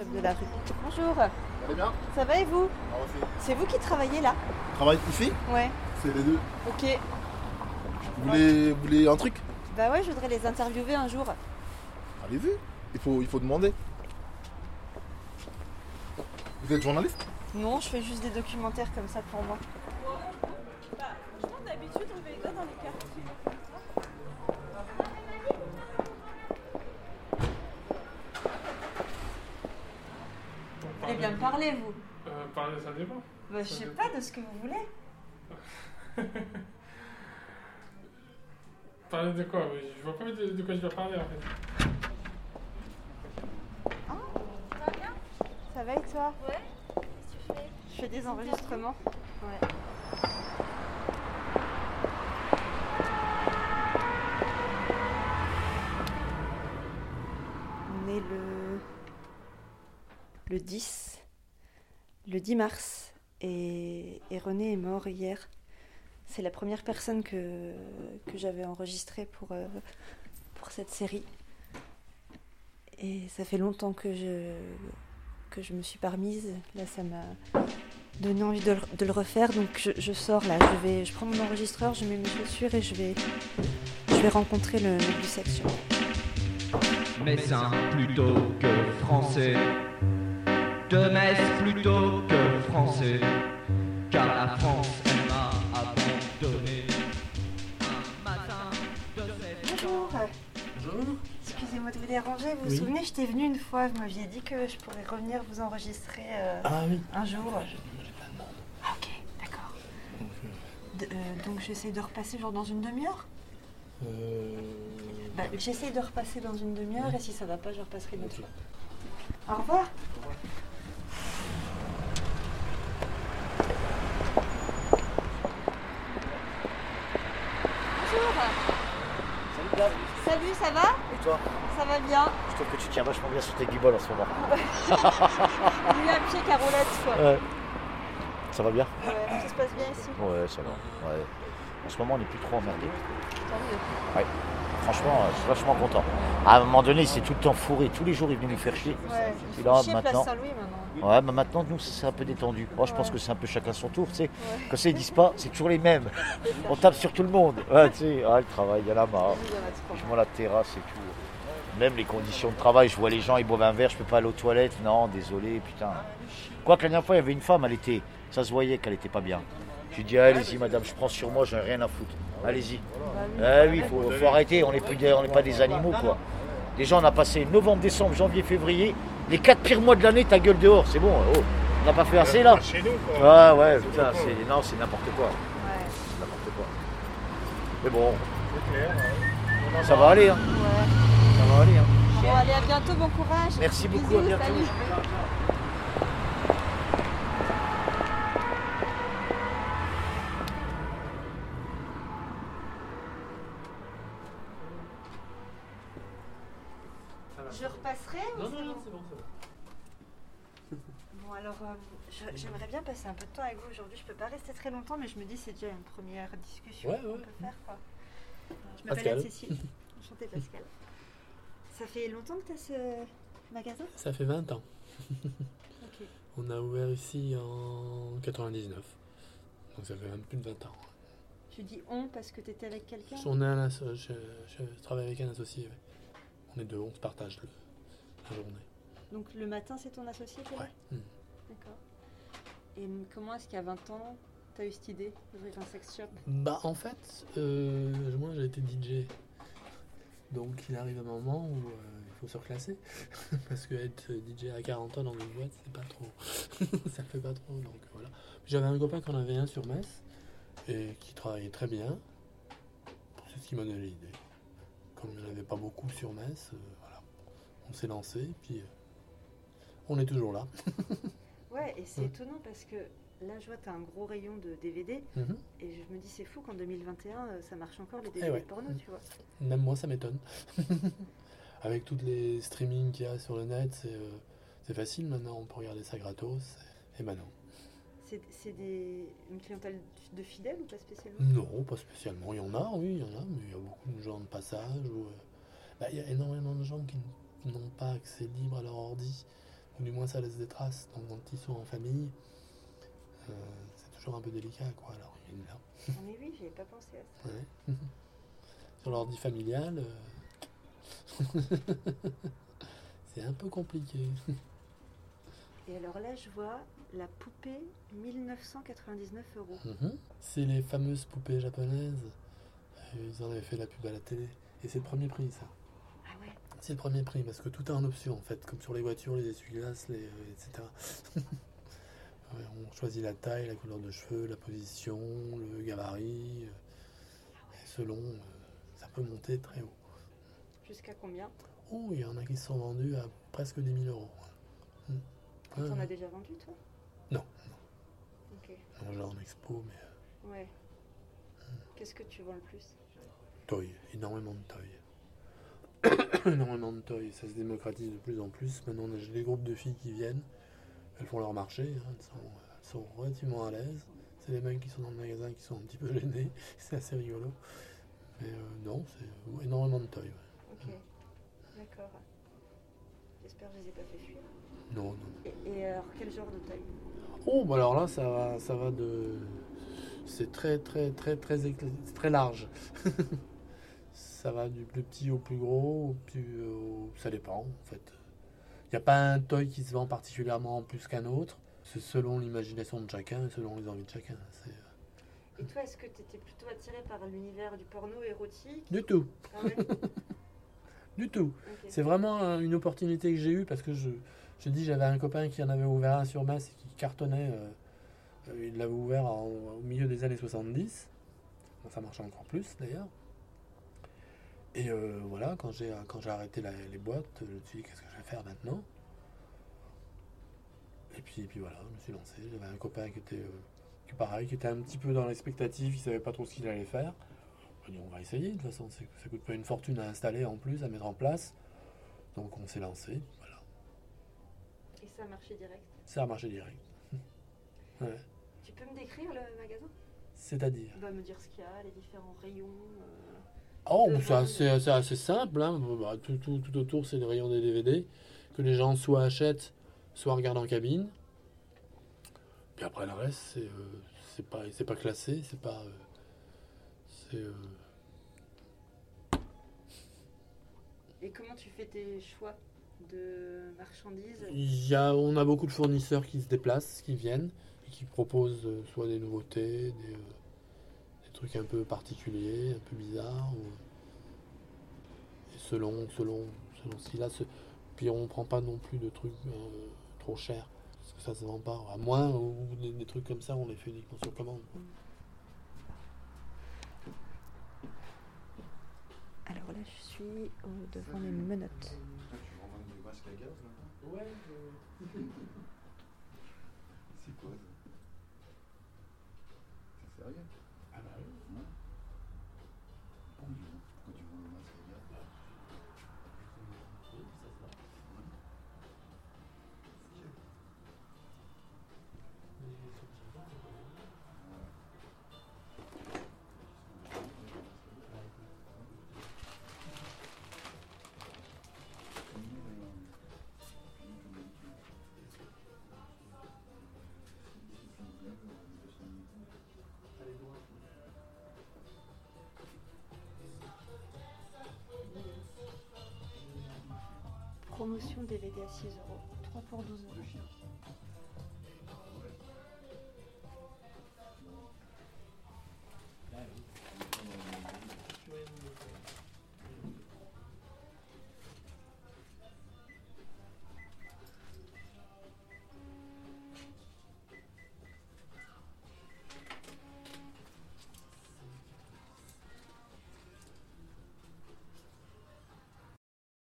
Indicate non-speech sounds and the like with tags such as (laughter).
shop de la rue. Bonjour, allez bien ça va et vous Ah. C'est vous qui travaillez là Travail ici Ouais. C'est les deux. Ok. Vous voulez, vous voulez un truc Bah ouais, je voudrais les interviewer un jour. Allez-y. Il faut, il faut demander. Vous êtes journaliste Non, je fais juste des documentaires comme ça pour moi. Bah, d'habitude, on fait ça dans les quartiers? Voulez bien me parler, vous Euh, parler, ça dépend. Bah, je sais pas de ce que vous voulez. (laughs) Parler de quoi Je vois pas de, de quoi je dois parler en fait. Ça va et toi? Ouais Qu'est-ce que tu fais? Je fais des enregistrements. Ouais. On est le... le 10, le 10 mars, et, René est mort hier. C'est la première personne que, j'avais enregistrée pour, euh, pour cette série. Et ça fait longtemps que je, me suis pas remise. Là, ça m'a donné envie de, le- refaire. Donc, je, sors là. Je, vais, je prends mon enregistreur, je mets mes chaussures et je vais, rencontrer le mec plutôt que français. De Metz plutôt que français. Car la France, elle m'a abandonné. Un matin de cette Bonjour. Bonjour. Excusez-moi de vous déranger. Vous vous souvenez, j'étais venue une fois. Vous m'aviez dit que je pourrais revenir vous enregistrer euh, Ah oui. un jour. Ah, ok, d'accord. De- euh, donc, j'essaie de repasser genre dans une demi-heure? Euh... Bah, J'essaie de repasser dans une demi-heure et si ça va pas, je repasserai une autre fois. Au revoir. Bonjour. Salut Dave, Salut, ça va? Et toi? Ça va bien. Je trouve que tu tiens vachement bien sur tes guibolles en ce moment. J'ai eu un pied carolette quoi. Ouais. Ça va bien? Ouais, ça se passe bien ici. Ouais, ça va. Ouais. En ce moment, on n'est plus trop emmerdé. Tant mieux. Franchement, euh, je suis vachement content. À un moment donné, il s'est tout le temps fourré. Tous les jours, il venait nous faire chier. Ouais, il là, faut chier maintenant- maintenant. Ouais, mais maintenant, nous, c'est un peu détendu. Moi, je pense Ouais. que c'est un peu chacun son tour, tu sais. Ouais. Comme ça, ils disent pas, c'est toujours les mêmes. On tape sur tout le monde. Ouais, tu sais, ah, le travail, il y en a marre. Je vois la terrasse et tout. Même les conditions de travail, je vois les gens, ils boivent un verre, je peux pas aller aux toilettes. Non, désolé, putain. Quoique la dernière fois, il y avait une femme, elle était, ça se voyait qu'elle était pas bien. J'ai dit, allez-y, madame, je prends sur moi, j'en ai rien à foutre. Allez-y. Ah oui, faut, faut arrêter, on n'est plus des- on n'est pas des animaux, quoi. Déjà, on a passé novembre, décembre, janvier, février, les quatre pires mois de l'année, ta gueule dehors, c'est bon. oh. On n'a pas fait assez là. Chez nous quoi. Ouais, ouais, putain, c'est, non, c'est n'importe quoi. Ouais. C'est n'importe quoi. Mais bon, ouais. ça va aller, hein. Ouais. Ça va aller, hein. Bon, allez, à bientôt, bon courage. Merci beaucoup, à bientôt. salut. Ça va. Je repasserai ou Non, c'est non, non, bon c'est bon, c'est bon. Bon, alors, euh, je- j'aimerais bien passer un peu de temps avec vous aujourd'hui. Je peux pas rester très longtemps, mais je me dis c'est déjà une première discussion Ouais, qu'on ouais. peut faire. Quoi. Je m'appelle. Anne-Cécile. (laughs) Enchantée, Pascal. Ça fait longtemps que tu as ce magasin? Ça fait 20 ans. On a ouvert ici en 99. Donc ça fait même plus de 20 ans. Tu dis on parce que tu étais avec quelqu'un? On est un asso- je, je travaille avec un associé. ouais. On est deux, on se partage le, la journée. Donc le matin, c'est ton associé qui est là? Ouais. D'accord. Et comment est-ce qu'à 20 ans, tu as eu cette idée d'ouvrir un sex shop? Bah en fait, moi j'ai été DJ. Donc il arrive un moment où euh, il faut se reclasser. (laughs) Parce que être DJ à 40 ans dans une boîte, c'est pas trop. (laughs) ça fait pas trop. Donc voilà. J'avais un copain qui en avait un sur Metz et qui travaillait très bien. C'est ce qui m'a donné l'idée. Comme il n'y en avait pas beaucoup sur Metz, euh, voilà. On s'est lancé puis euh, on est toujours là. (laughs) Ouais, et c'est Ouais. étonnant parce que là, je vois, tu as un gros rayon de DVD Mhm. et je me dis, c'est fou qu'en 2021, euh, ça marche encore les Eh DVD ouais. de porno, Mm. tu vois. Même moi, ça m'étonne. (laughs) Avec tous les streamings qu'il y a sur le net, c'est euh, facile maintenant, on peut regarder ça gratos. Et ben non. C'est c'est des... une clientèle de fidèles ou pas spécialement? Non, pas spécialement. Il y en a, oui, il y en a, mais il y a beaucoup de gens de passage. Ou, euh, bah, il y a énormément de gens qui n'ont pas accès libre à leur ordi, ou du moins ça laisse des traces. Donc quand ils sont en famille, euh, c'est toujours un peu délicat, quoi. Alors il y a une. Ah, mais oui, j'y ai pas pensé à ça. Ouais. (laughs) Sur l'ordi familial, euh, (laughs) c'est un peu compliqué. Et alors là, je vois la poupée 1999 euros. Mhm. C'est les fameuses poupées japonaises. Euh, Ils en avaient fait la pub à la télé. Et c'est le premier prix, ça. C'est le premier prix parce que tout est en option en fait, comme sur les voitures, les essuie-glaces, les, euh, etc. (laughs) On choisit la taille, la couleur de cheveux, la position, le gabarit. euh, et selon, euh, ça peut monter très haut. Jusqu'à combien? Oh, il y en a qui sont vendus à presque 10 000 euros. Mm. Ouais, T'en as déjà vendu, toi? Non, Ok. non, genre en expo, mais Ouais. Qu'est-ce que tu vends le plus? Toy, énormément de toy. (coughs) énormément de toy, ça se démocratise de plus en plus. Maintenant, on a des groupes de filles qui viennent, elles font leur marché, hein, elles, sont, elles sont relativement à l'aise. C'est les mecs qui sont dans le magasin qui sont un petit peu (laughs) gênés, c'est assez rigolo. Mais euh, non, c'est énormément de toy. ouais. Ok. D'accord. J'espère que je les ai pas fait fuir. Non, non. Et, et alors, quel genre de taille Oh, bah alors là, ça va, ça va de. C'est très, très, très, très, très large. (laughs) ça va du plus petit au plus gros, au plus, au- ça dépend en fait. Il n'y a pas un toy qui se vend particulièrement plus qu'un autre. C'est selon l'imagination de chacun et selon les envies de chacun. C'est... Et toi, est-ce que tu étais plutôt attiré par l'univers du porno érotique? Du tout, Ah (laughs) du tout. C'est vraiment euh, une opportunité que j'ai eue parce que je, je dis j'avais un copain qui en avait ouvert un sur Masse et qui cartonnait. euh, euh, il l'avait ouvert en- au milieu des années 70. Bon, ça marchait encore plus d'ailleurs. Et euh, voilà, quand j'ai quand j'ai arrêté la- les boîtes, je me suis dit qu'est-ce que je vais faire maintenant? Et puis, et puis voilà, je me suis lancé. J'avais un copain qui était euh, qui pareil, qui était un petit peu dans l'expectative, il savait pas trop ce qu'il allait faire. On a dit on va essayer, de toute façon, c'est- ça coûte pas une fortune à installer en plus, à mettre en place. Donc on s'est lancé, voilà. Et ça a marché direct? Ça a marché direct. (laughs) Ouais. Tu peux me décrire le magasin? C'est-à-dire? Tu vas me dire ce qu'il y a, les différents rayons. euh, Oh, c'est assez, simple. hein. Bah, tout, tout- tout autour, c'est les rayons des DVD que les gens soit achètent, soit regardent en cabine. Puis après, le reste, c'est euh, pas, c'est pas classé, c'est pas. euh, c'est. euh, Et comment tu fais tes choix de marchandises? Il y a, on a beaucoup de fournisseurs qui se déplacent, qui viennent et qui proposent soit des nouveautés, des, trucs un peu particuliers, un peu bizarres. ou- et selon, selon, selon ce qu'il a. ce- Puis on prend pas non plus de trucs euh, trop chers, parce que ça se vend pas. À moins, ou des, des trucs comme ça, on les fait uniquement sur commande. Alors là, je suis au- devant les menottes. Tu des masques à gaz là? Ouais, Promotion DVD à 6 euros. 3 pour 12 euros.